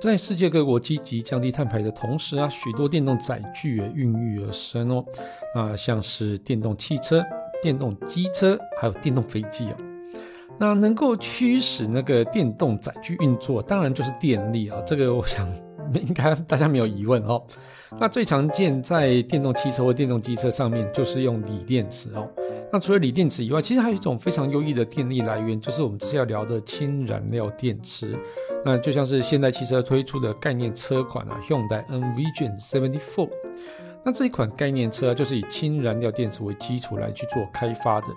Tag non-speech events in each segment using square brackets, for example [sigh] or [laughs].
在世界各国积极降低碳排的同时啊，许多电动载具也孕育而生哦。那像是电动汽车、电动机车，还有电动飞机哦。那能够驱使那个电动载具运作，当然就是电力啊。这个我想应该大家没有疑问哦。那最常见在电动汽车或电动机车上面，就是用锂电池哦。那除了锂电池以外，其实还有一种非常优异的电力来源，就是我们接下来聊的氢燃料电池。那就像是现代汽车推出的概念车款啊，Hyundai Envision Seventy Four。那这一款概念车就是以氢燃料电池为基础来去做开发的。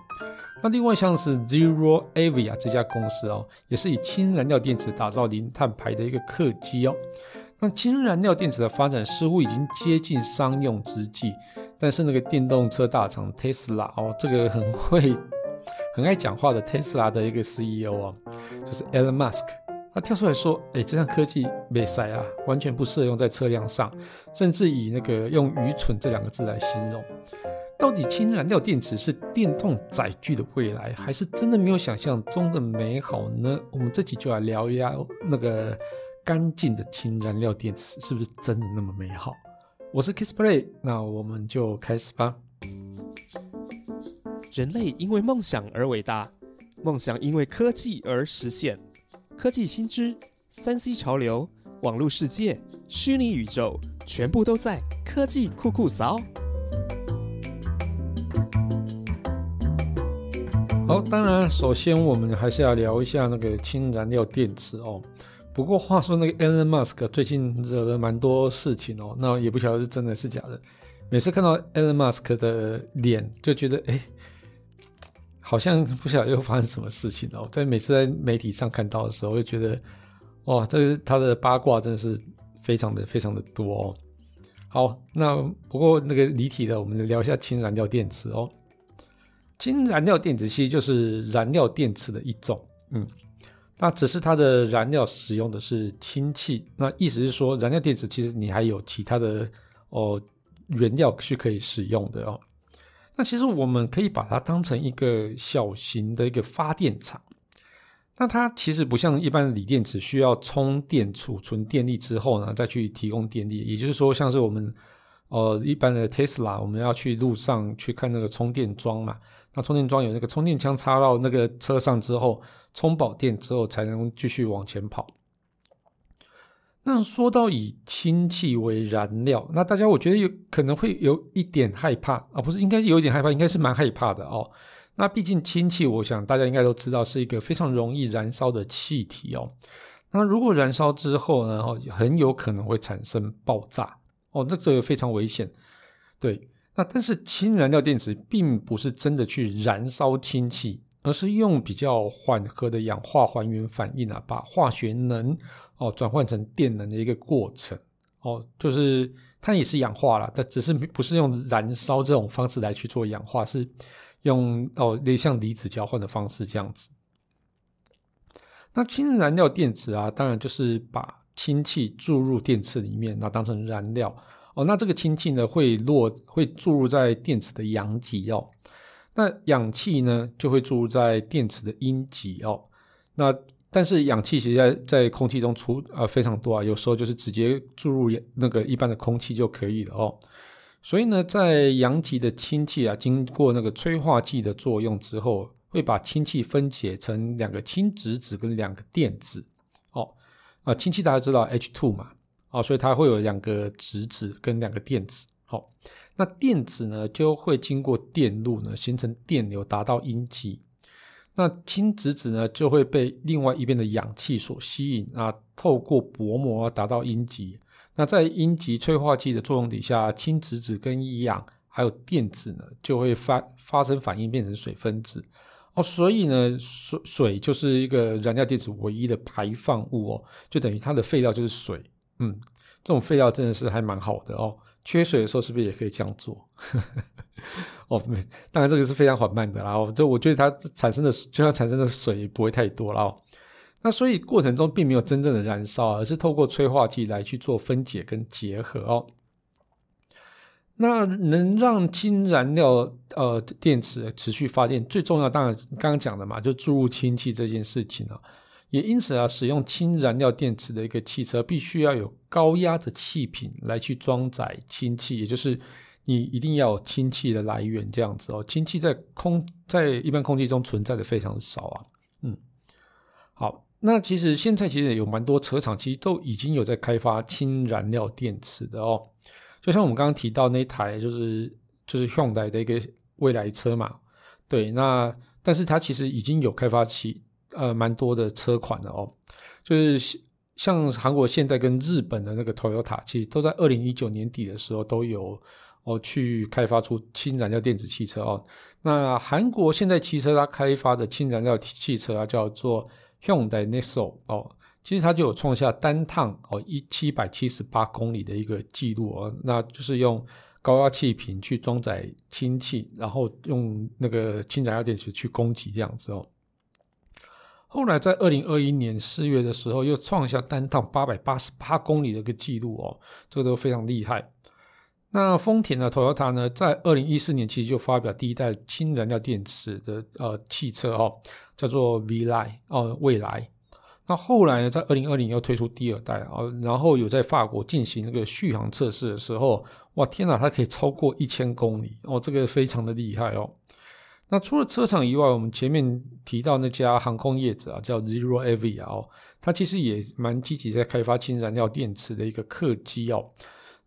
那另外像是 Zero Avia 这家公司哦，也是以氢燃料电池打造零碳排的一个客机哦。那氢燃料电池的发展似乎已经接近商用之际，但是那个电动车大厂 Tesla 哦，这个很会、很爱讲话的 Tesla 的一个 CEO 哦，就是 Elon Musk，他跳出来说：“哎，这项科技没塞啊，完全不适用在车辆上，甚至以那个用愚蠢这两个字来形容。到底氢燃料电池是电动载具的未来，还是真的没有想象中的美好呢？我们这集就来聊一下那个。”干净的氢燃料电池是不是真的那么美好？我是 Kissplay，那我们就开始吧。人类因为梦想而伟大，梦想因为科技而实现。科技新知、三 C 潮流、网络世界、虚拟宇宙，全部都在科技酷酷扫。好，当然，首先我们还是要聊一下那个氢燃料电池哦。不过话说，那个 Elon Musk 最近惹了蛮多事情哦，那也不晓得是真的是假的。每次看到 Elon Musk 的脸，就觉得哎，好像不晓得又发生什么事情哦。在每次在媒体上看到的时候，就觉得哇，这是他的八卦真的是非常的非常的多哦。好，那不过那个离题的，我们聊一下氢燃料电池哦。氢燃料电池其实就是燃料电池的一种，嗯。那只是它的燃料使用的是氢气，那意思是说，燃料电池其实你还有其他的哦原料是可以使用的哦。那其实我们可以把它当成一个小型的一个发电厂。那它其实不像一般的锂电池需要充电储存电力之后呢，再去提供电力。也就是说，像是我们呃一般的 Tesla，我们要去路上去看那个充电桩嘛。那充电桩有那个充电枪插到那个车上之后，充饱电之后才能继续往前跑。那说到以氢气为燃料，那大家我觉得有可能会有一点害怕啊，不是应该有一点害怕，应该是蛮害怕的哦。那毕竟氢气，我想大家应该都知道是一个非常容易燃烧的气体哦。那如果燃烧之后呢，哦，很有可能会产生爆炸哦，那这个非常危险，对。那但是氢燃料电池并不是真的去燃烧氢气，而是用比较缓和的氧化还原反应啊，把化学能哦转换成电能的一个过程哦，就是它也是氧化了，但只是不是用燃烧这种方式来去做氧化，是用哦像离子交换的方式这样子。那氢燃料电池啊，当然就是把氢气注入电池里面，那当成燃料。哦，那这个氢气呢会落会注入在电池的阳极哦，那氧气呢就会注入在电池的阴极哦。那但是氧气其实在在空气中出呃非常多啊，有时候就是直接注入那个一般的空气就可以了哦。所以呢，在阳极的氢气啊，经过那个催化剂的作用之后，会把氢气分解成两个氢质子跟两个电子哦。啊，氢气大家知道 H two 嘛。哦，所以它会有两个质子跟两个电子。好，那电子呢就会经过电路呢形成电流，达到阴极。那氢质子呢就会被另外一边的氧气所吸引啊，透过薄膜达到阴极。那在阴极催化剂的作用底下，氢质子跟氧还有电子呢就会发发生反应，变成水分子。哦，所以呢水水就是一个燃料电池唯一的排放物哦，就等于它的废料就是水。嗯，这种废料真的是还蛮好的哦。缺水的时候是不是也可以这样做？[laughs] 哦，当然这个是非常缓慢的啦。这我觉得它产生的就像产生的水不会太多了哦。那所以过程中并没有真正的燃烧，而是透过催化剂来去做分解跟结合哦。那能让氢燃料呃电池持续发电，最重要当然刚刚讲的嘛，就注入氢气这件事情啊。也因此啊，使用氢燃料电池的一个汽车，必须要有高压的气瓶来去装载氢气，也就是你一定要有氢气的来源这样子哦。氢气在空在一般空气中存在的非常少啊。嗯，好，那其实现在其实有蛮多车厂其实都已经有在开发氢燃料电池的哦。就像我们刚刚提到那台，就是就是 Hyundai 的一个未来车嘛。对，那但是它其实已经有开发起呃蛮多的车款的哦。就是像韩国现在跟日本的那个 Toyota，其实都在二零一九年底的时候都有哦去开发出氢燃料电子汽车哦。那韩国现在汽车它开发的氢燃料汽车啊，叫做 Hyundai Nexo 哦。其实它就有创下单趟哦一七百七十八公里的一个记录哦，那就是用高压气瓶去装载氢气，然后用那个氢燃料电池去供给这样子哦。后来在二零二一年四月的时候，又创下单趟八百八十八公里的一个记录哦，这个都非常厉害。那丰田的 Toyota 呢，在二零一四年其实就发表第一代氢燃料电池的呃汽车哦，叫做 V 来哦未来。那后来呢，在二零二零又推出第二代啊，然后有在法国进行那个续航测试的时候，哇天哪，它可以超过一千公里哦，这个非常的厉害哦。那除了车厂以外，我们前面提到那家航空业者啊，叫 Zero Avi 啊哦，它其实也蛮积极在开发氢燃料电池的一个客机哦，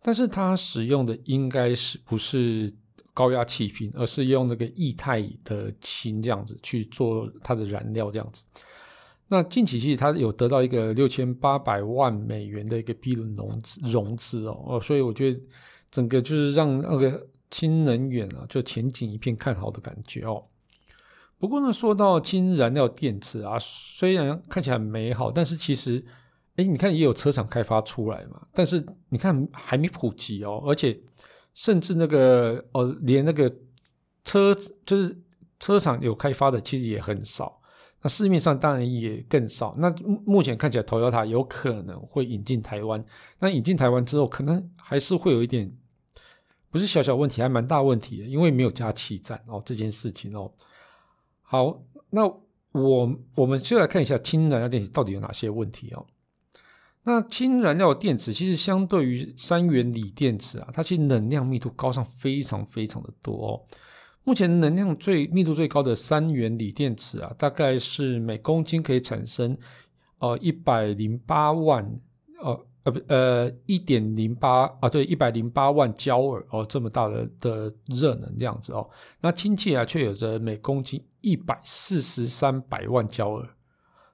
但是它使用的应该是不是高压气瓶，而是用那个液态的氢这样子去做它的燃料这样子。那近期其实它有得到一个六千八百万美元的一个 B 轮融资融资哦哦，所以我觉得整个就是让那个氢能源啊，就前景一片看好的感觉哦。不过呢，说到氢燃料电池啊，虽然看起来很美好，但是其实，哎，你看也有车厂开发出来嘛，但是你看还没普及哦，而且甚至那个哦，连那个车就是车厂有开发的，其实也很少。那市面上当然也更少。那目前看起来，Toyota 有可能会引进台湾。那引进台湾之后，可能还是会有一点，不是小小问题，还蛮大问题的，因为没有加气站哦，这件事情哦。好，那我我们就来看一下氢燃料电池到底有哪些问题哦。那氢燃料电池其实相对于三元锂电池啊，它其实能量密度高上非常非常的多哦。目前能量最密度最高的三元锂电池啊，大概是每公斤可以产生呃一百零八万哦呃不呃一点零八啊对一百零八万焦耳哦这么大的的热能这样子哦，那氢气啊却有着每公斤一百四十三百万焦耳，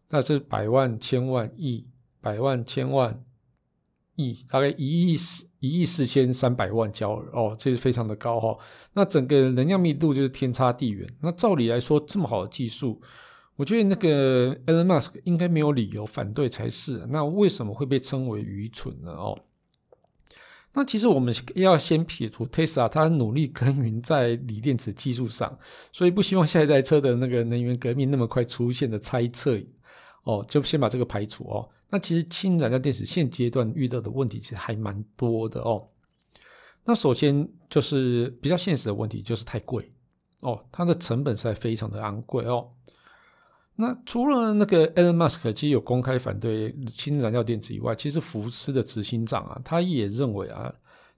那是百万千万亿百万千万亿大概一亿四。一亿四千三百万焦耳哦，这是非常的高哈。那整个能量密度就是天差地远。那照理来说，这么好的技术，我觉得那个 Elon Musk 应该没有理由反对才是。那为什么会被称为愚蠢呢？哦，那其实我们要先撇除 Tesla 它努力耕耘在锂电池技术上，所以不希望下一代车的那个能源革命那么快出现的猜测哦，就先把这个排除哦。那其实氢燃料电池现阶段遇到的问题其实还蛮多的哦。那首先就是比较现实的问题，就是太贵哦，它的成本实在非常的昂贵哦。那除了那个 Elon Musk 其实有公开反对氢燃料电池以外，其实福斯的执行长啊，他也认为啊，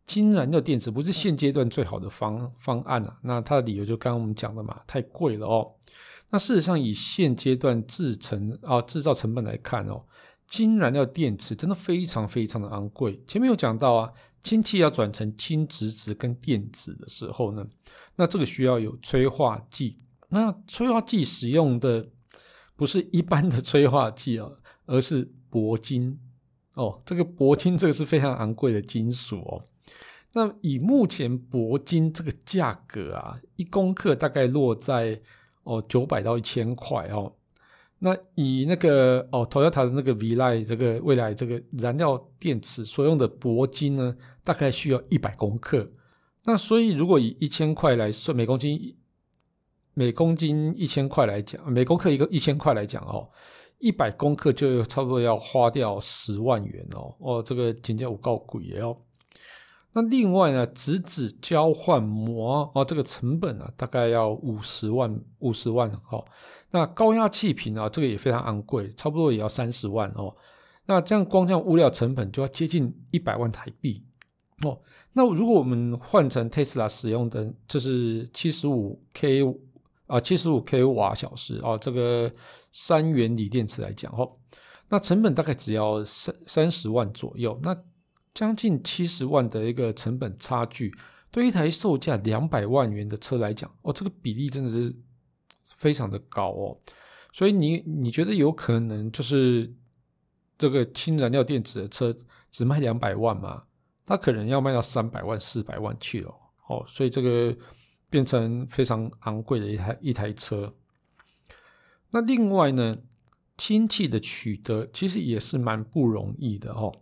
氢燃料电池不是现阶段最好的方方案啊。那他的理由就刚刚我们讲的嘛，太贵了哦。那事实上以现阶段制成啊制造成本来看哦。氢燃料电池真的非常非常的昂贵。前面有讲到啊，氢气要转成氢质子跟电子的时候呢，那这个需要有催化剂。那催化剂使用的不是一般的催化剂哦，而是铂金哦。这个铂金这个是非常昂贵的金属哦。那以目前铂金这个价格啊，一公克大概落在哦九百到一千块哦。那以那个哦，Toyota 的那个 v l i 这个未来这个燃料电池所用的铂金呢，大概需要一百公克。那所以如果以一千块来算，每公斤每公斤一千块来讲，每公克一个一千块来讲哦，一百公克就差不多要花掉十万元哦哦，这个简直五告鬼哦。那另外呢，质子交换膜哦，这个成本啊，大概要五十万五十万哦。那高压气瓶啊，这个也非常昂贵，差不多也要三十万哦。那这样光这样物料成本就要接近一百万台币哦。那如果我们换成 Tesla 使用的，就是七十五 k 啊，七十五 k 瓦小时啊，这个三元锂电池来讲哦，那成本大概只要三三十万左右，那将近七十万的一个成本差距，对一台售价两百万元的车来讲，哦，这个比例真的是非常的高哦。所以你你觉得有可能就是这个氢燃料电池的车只卖两百万吗？它可能要卖到三百万、四百万去了，哦，所以这个变成非常昂贵的一台一台车。那另外呢，氢气的取得其实也是蛮不容易的哦。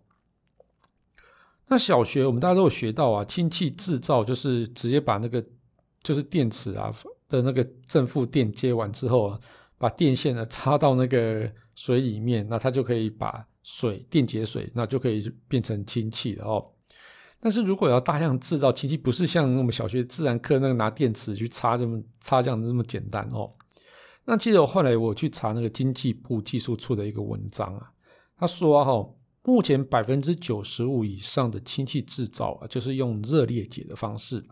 那小学我们大家都有学到啊，氢气制造就是直接把那个就是电池啊的那个正负电接完之后啊，把电线呢插到那个水里面，那它就可以把水电解水，那就可以变成氢气了哦。但是如果要大量制造氢气，不是像我们小学自然课那个拿电池去插这么插这样这么简单哦。那记得我后来我去查那个经济部技术处的一个文章啊，他说哈，目前百分之九十五以上的氢气制造啊，就是用热裂解的方式，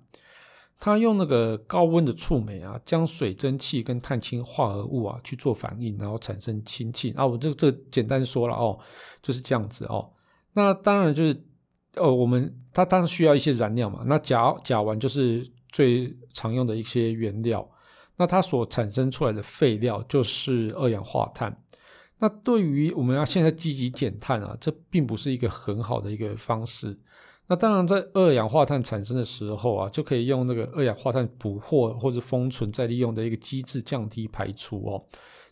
他用那个高温的触媒啊，将水蒸气跟碳氢化合物啊去做反应，然后产生氢气啊。我这这简单说了哦，就是这样子哦。那当然就是。呃，我们它当然需要一些燃料嘛。那甲甲烷就是最常用的一些原料，那它所产生出来的废料就是二氧化碳。那对于我们要现在积极减碳啊，这并不是一个很好的一个方式。那当然，在二氧化碳产生的时候啊，就可以用那个二氧化碳捕获或者封存再利用的一个机制降低排出哦。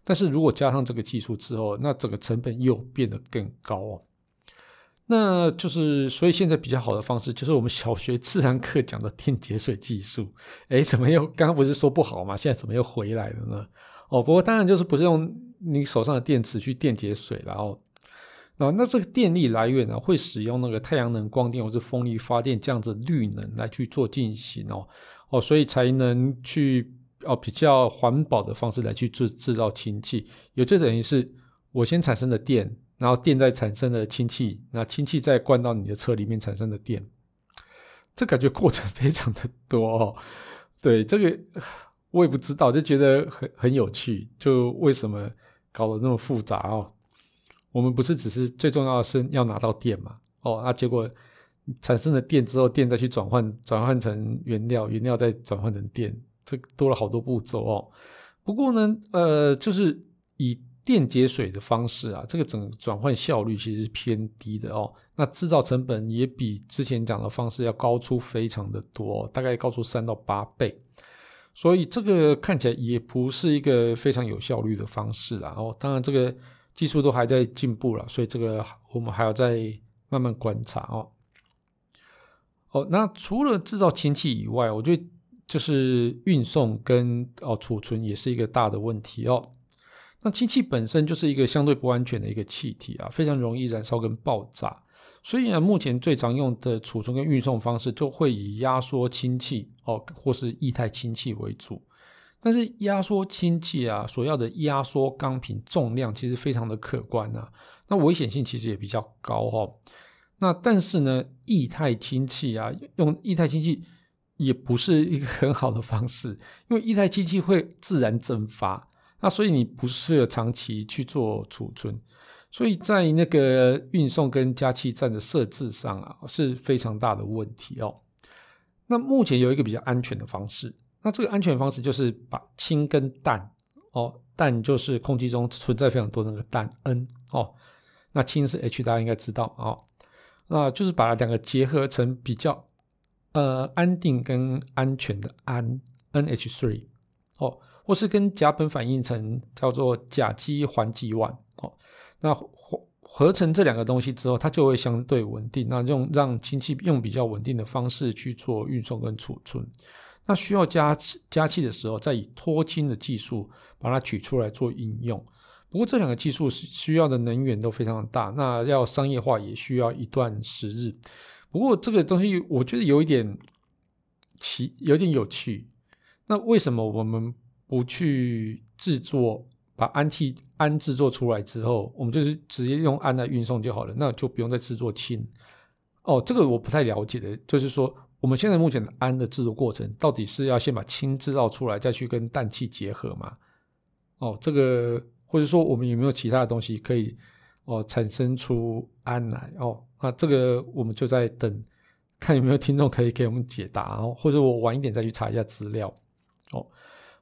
但是如果加上这个技术之后，那整个成本又变得更高哦。那就是，所以现在比较好的方式就是我们小学自然课讲的电解水技术。哎，怎么又刚刚不是说不好吗？现在怎么又回来了呢？哦，不过当然就是不是用你手上的电池去电解水，然后，啊，那这个电力来源呢，会使用那个太阳能光电或是风力发电这样子绿能来去做进行哦，哦，所以才能去哦比较环保的方式来去制制造氢气，也就等于是我先产生的电。然后电再产生的氢气，那氢气再灌到你的车里面产生的电，这感觉过程非常的多哦。对，这个我也不知道，就觉得很很有趣。就为什么搞得那么复杂哦？我们不是只是最重要的是要拿到电嘛？哦，那结果产生了电之后，电再去转换转换成原料，原料再转换成电，这多了好多步骤哦。不过呢，呃，就是以。电解水的方式啊，这个整转换效率其实是偏低的哦。那制造成本也比之前讲的方式要高出非常的多，大概高出三到八倍。所以这个看起来也不是一个非常有效率的方式啊。哦，当然这个技术都还在进步了，所以这个我们还要再慢慢观察哦。哦，那除了制造氢气以外，我觉得就是运送跟哦储存也是一个大的问题哦。那氢气本身就是一个相对不安全的一个气体啊，非常容易燃烧跟爆炸。所以呢，目前最常用的储存跟运送方式就会以压缩氢气哦，或是液态氢气为主。但是压缩氢气啊，所要的压缩钢瓶重量其实非常的可观啊，那危险性其实也比较高哈。那但是呢，液态氢气啊，用液态氢气也不是一个很好的方式，因为液态氢气会自然蒸发。那所以你不适合长期去做储存，所以在那个运送跟加气站的设置上啊是非常大的问题哦。那目前有一个比较安全的方式，那这个安全方式就是把氢跟氮哦，氮就是空气中存在非常多那个氮 N 哦，那氢是 H，大家应该知道哦，那就是把两个结合成比较呃安定跟安全的氨 NH3 哦。或是跟甲苯反应成叫做甲基环己烷哦，那合合成这两个东西之后，它就会相对稳定。那用让氢气用比较稳定的方式去做运送跟储存。那需要加加气的时候，再以脱氢的技术把它取出来做应用。不过这两个技术是需要的能源都非常大，那要商业化也需要一段时日。不过这个东西我觉得有一点奇，有点有趣。那为什么我们？不去制作把氨气氨制作出来之后，我们就是直接用氨来运送就好了，那就不用再制作氢。哦，这个我不太了解的，就是说我们现在目前的氨的制作过程，到底是要先把氢制造出来，再去跟氮气结合吗？哦，这个或者说我们有没有其他的东西可以哦产生出氨来？哦，那这个我们就在等，看有没有听众可以给我们解答哦，或者我晚一点再去查一下资料。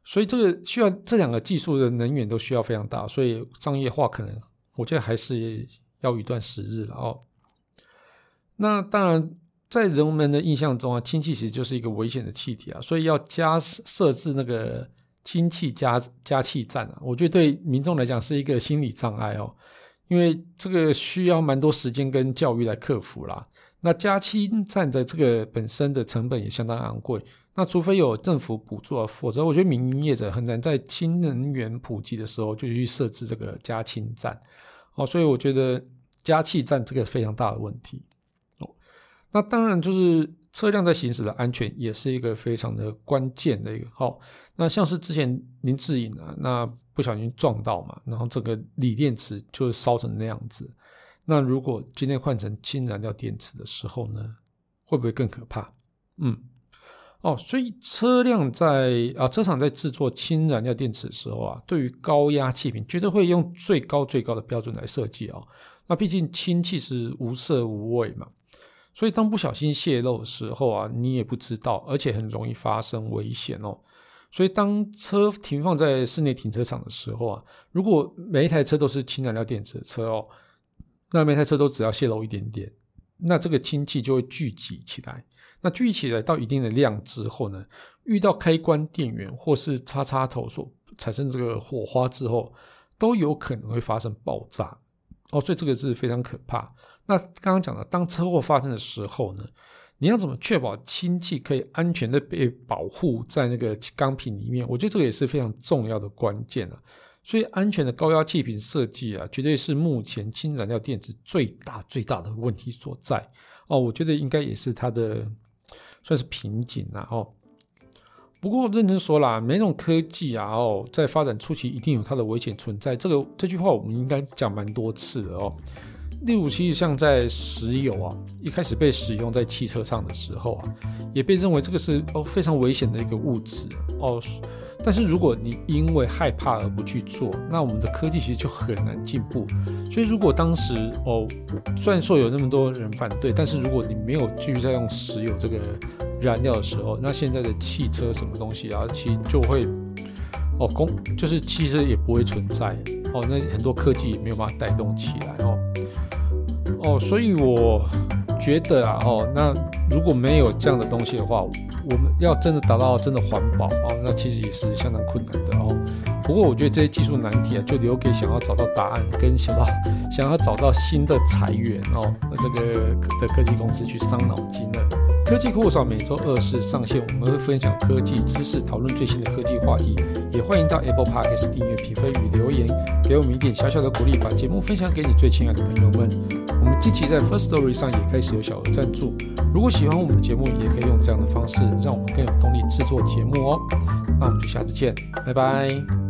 所以这个需要这两个技术的能源都需要非常大，所以商业化可能我觉得还是要一段时日了哦。那当然，在人们的印象中啊，氢气其实就是一个危险的气体啊，所以要加设置那个氢气加加气站啊，我觉得对民众来讲是一个心理障碍哦，因为这个需要蛮多时间跟教育来克服啦。那加气站的这个本身的成本也相当昂贵。那除非有政府补助，否则我觉得民营业者很难在氢能源普及的时候就去设置这个加氢站，哦，所以我觉得加气站这个非常大的问题，哦，那当然就是车辆在行驶的安全也是一个非常的关键的一个，好，那像是之前林志颖啊，那不小心撞到嘛，然后这个锂电池就烧成那样子，那如果今天换成氢燃料电池的时候呢，会不会更可怕？嗯。哦，所以车辆在啊，车厂在制作氢燃料电池的时候啊，对于高压气瓶绝对会用最高最高的标准来设计哦。那毕竟氢气是无色无味嘛，所以当不小心泄漏的时候啊，你也不知道，而且很容易发生危险哦。所以当车停放在室内停车场的时候啊，如果每一台车都是氢燃料电池的车哦，那每台车都只要泄漏一点点，那这个氢气就会聚集起来。那聚起来到一定的量之后呢，遇到开关电源或是插插头所产生这个火花之后，都有可能会发生爆炸哦，所以这个是非常可怕。那刚刚讲的，当车祸发生的时候呢，你要怎么确保氢气可以安全的被保护在那个钢瓶里面？我觉得这个也是非常重要的关键啊。所以安全的高压气瓶设计啊，绝对是目前氢燃料电池最大最大的问题所在哦。我觉得应该也是它的。算是瓶颈了哦。不过认真说啦，每种科技啊哦，在发展初期一定有它的危险存在。这个这句话我们应该讲蛮多次的哦。例如，其实像在石油啊，一开始被使用在汽车上的时候啊，也被认为这个是哦非常危险的一个物质哦。但是如果你因为害怕而不去做，那我们的科技其实就很难进步。所以如果当时哦，虽然说有那么多人反对，但是如果你没有继续在用石油这个燃料的时候，那现在的汽车什么东西啊，其实就会哦，公就是汽车也不会存在哦，那很多科技也没有办法带动起来哦。哦，所以我觉得啊，哦，那如果没有这样的东西的话，我们要真的达到真的环保哦，那其实也是相当困难的哦。不过我觉得这些技术难题啊，就留给想要找到答案跟想到 [laughs] 想要找到新的财源哦，那这个的科技公司去伤脑筋了。科技酷少每周二四上线，我们会分享科技知识，讨论最新的科技话题。也欢迎到 Apple Podcast 订阅、评分与留言，给我们一点小小的鼓励，把节目分享给你最亲爱的朋友们。我们近期在 First Story 上也开始有小额赞助。如果喜欢我们的节目，也可以用这样的方式，让我们更有动力制作节目哦。那我们就下次见，拜拜。